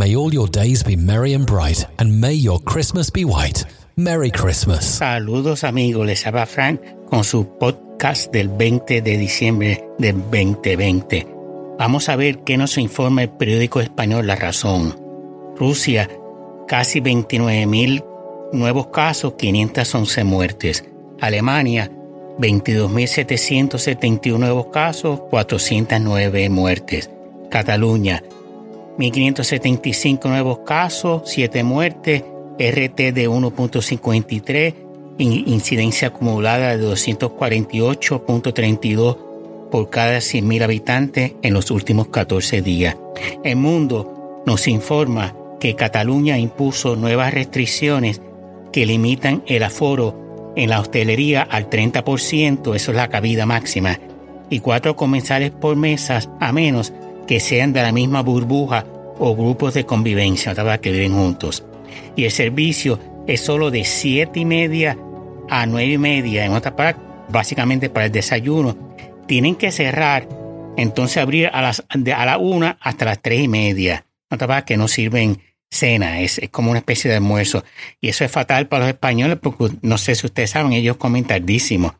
May all your days be merry and bright, and may your Christmas be white. Merry Christmas. Saludos amigos, les habla Frank con su podcast del 20 de diciembre del 2020. Vamos a ver qué nos informa el periódico español La Razón. Rusia, casi 29 mil nuevos casos, 511 muertes. Alemania, 22.771 nuevos casos, 409 muertes. Cataluña, 1.575 nuevos casos, 7 muertes, RT de 1.53, incidencia acumulada de 248.32 por cada 100.000 habitantes en los últimos 14 días. El mundo nos informa que Cataluña impuso nuevas restricciones que limitan el aforo en la hostelería al 30%, eso es la cabida máxima, y cuatro comensales por mesas a menos que sean de la misma burbuja o grupos de convivencia, que viven juntos. Y el servicio es solo de siete y media a nueve y media, en otra parte, básicamente para el desayuno. Tienen que cerrar, entonces abrir a las de, a la una hasta las tres y media. Otra parte que no sirven cena, es, como una especie de almuerzo. Y eso es fatal para los españoles porque no sé si ustedes saben, ellos comen tardísimo.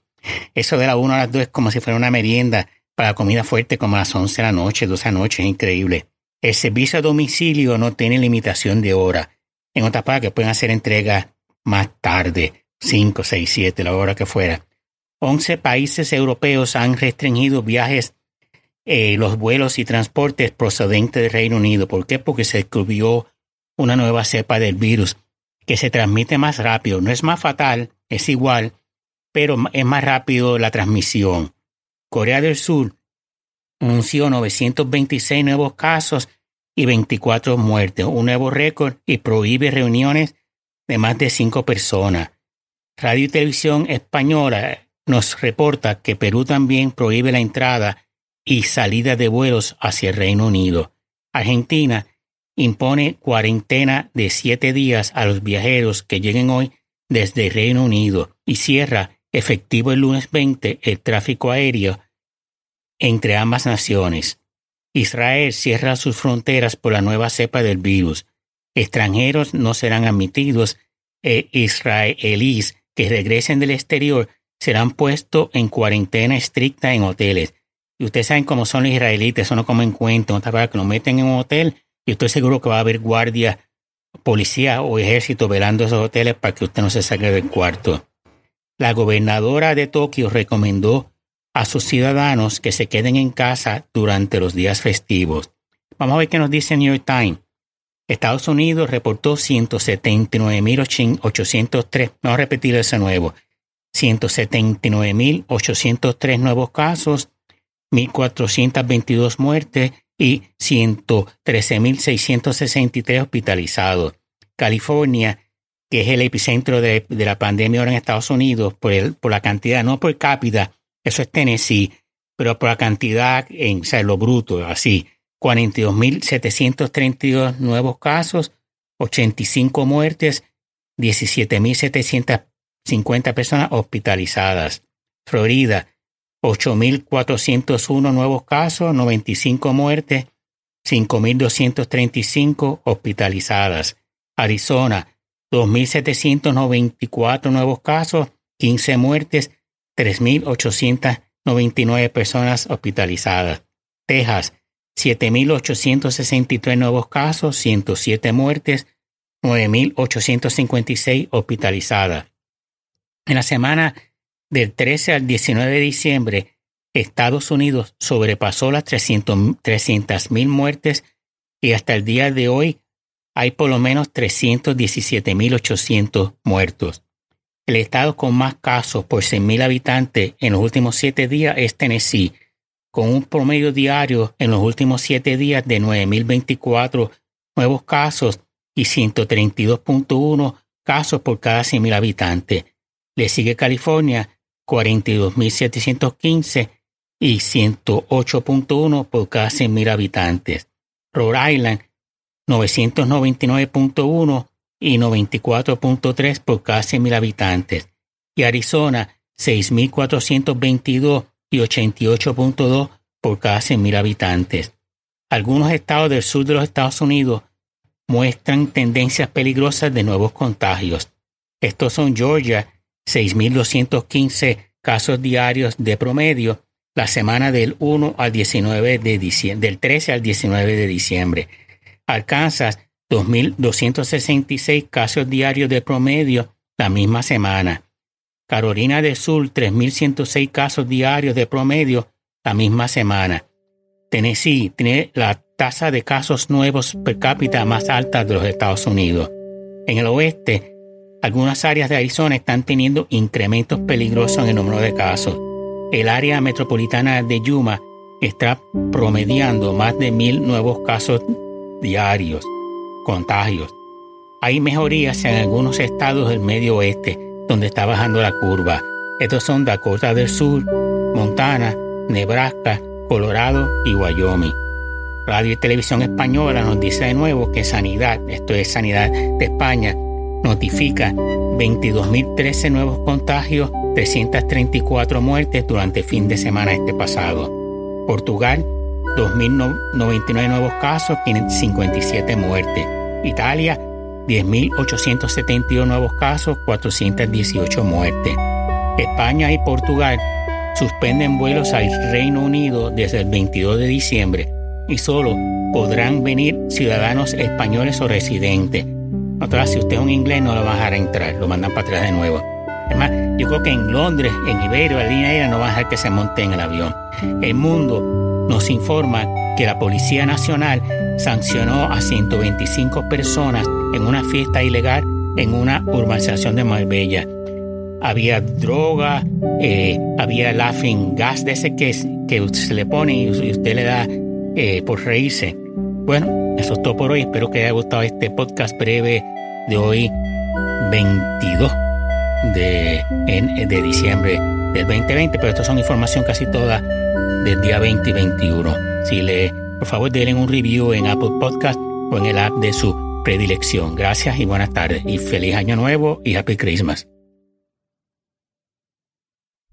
Eso de la una a las dos es como si fuera una merienda para comida fuerte como a las 11 de la noche, 12 de la noche, es increíble. El servicio a domicilio no tiene limitación de hora. En otras partes pueden hacer entrega más tarde, 5, 6, 7, la hora que fuera. 11 países europeos han restringido viajes, eh, los vuelos y transportes procedentes del Reino Unido. ¿Por qué? Porque se descubrió una nueva cepa del virus que se transmite más rápido. No es más fatal, es igual, pero es más rápido la transmisión. Corea del Sur anunció 926 nuevos casos y 24 muertes, un nuevo récord y prohíbe reuniones de más de cinco personas. Radio y Televisión Española nos reporta que Perú también prohíbe la entrada y salida de vuelos hacia el Reino Unido. Argentina impone cuarentena de siete días a los viajeros que lleguen hoy desde el Reino Unido y cierra efectivo el lunes 20 el tráfico aéreo entre ambas naciones. Israel cierra sus fronteras por la nueva cepa del virus. Extranjeros no serán admitidos e israelíes que regresen del exterior serán puestos en cuarentena estricta en hoteles. Y ustedes saben cómo son los israelitas, eso no como en cuenta, no para que lo meten en un hotel y estoy seguro que va a haber guardia, policía o ejército velando esos hoteles para que usted no se salga del cuarto. La gobernadora de Tokio recomendó a sus ciudadanos que se queden en casa durante los días festivos. Vamos a ver qué nos dice New York Times. Estados Unidos reportó 179.803, vamos a repetir eso nuevo, 179.803 nuevos casos, 1.422 muertes y 113.663 hospitalizados. California que es el epicentro de, la pandemia ahora en Estados Unidos, por, la cantidad, no por cápita, eso es Tennessee, pero por la cantidad en o lo bruto, así, 42.732 nuevos casos, 85 muertes, 17.750 personas hospitalizadas. Florida, 8.401 nuevos casos, 95 muertes, 5.235 hospitalizadas. Arizona, 2.794 nuevos casos, 15 muertes, 3.899 personas hospitalizadas. Texas, 7.863 nuevos casos, 107 muertes, 9.856 hospitalizadas. En la semana del 13 al 19 de diciembre, Estados Unidos sobrepasó las 300.000 muertes y hasta el día de hoy hay por lo menos 317.800 muertos. El estado con más casos por 100.000 habitantes en los últimos siete días es Tennessee, con un promedio diario en los últimos siete días de 9.024 nuevos casos y 132.1 casos por cada 100.000 habitantes. Le sigue California, 42.715 y 108.1 por cada 100.000 habitantes. Rhode Island, 999.1 y 94.3 por cada 100.000 habitantes, y Arizona 6.422 y 88.2 por cada 100.000 habitantes. Algunos estados del sur de los Estados Unidos muestran tendencias peligrosas de nuevos contagios. Estos son Georgia, 6.215 casos diarios de promedio la semana del 1 al 19 de diciembre, del 13 al 19 de diciembre. Arkansas, 2.266 casos diarios de promedio la misma semana. Carolina del Sur, 3.106 casos diarios de promedio la misma semana. Tennessee tiene la tasa de casos nuevos per cápita más alta de los Estados Unidos. En el oeste, algunas áreas de Arizona están teniendo incrementos peligrosos en el número de casos. El área metropolitana de Yuma está promediando más de mil nuevos casos diarios, contagios. Hay mejorías en algunos estados del medio oeste, donde está bajando la curva. Estos son Dakota del Sur, Montana, Nebraska, Colorado y Wyoming. Radio y Televisión Española nos dice de nuevo que Sanidad, esto es Sanidad de España, notifica 22.013 nuevos contagios, 334 muertes durante el fin de semana este pasado. Portugal, 2.099 nuevos casos, 557 muertes. Italia, 10.871 nuevos casos, 418 muertes. España y Portugal suspenden vuelos al Reino Unido desde el 22 de diciembre y solo podrán venir ciudadanos españoles o residentes. Si usted es un inglés no lo va a dejar entrar, lo mandan para atrás de nuevo. Además, yo creo que en Londres, en Iberia, la línea aérea no va a dejar que se monte en el avión. El mundo nos informa que la Policía Nacional sancionó a 125 personas en una fiesta ilegal en una urbanización de Marbella había droga, eh, había laughing gas de ese que, que se le pone y usted le da eh, por reírse. Bueno, eso es todo por hoy. Espero que haya gustado este podcast breve de hoy, 22 de, de diciembre del 2020, pero esto son información casi toda del día 20 y 21. Si le, por favor, denle un review en Apple Podcast o en el app de su predilección. Gracias y buenas tardes y feliz año nuevo y Happy Christmas.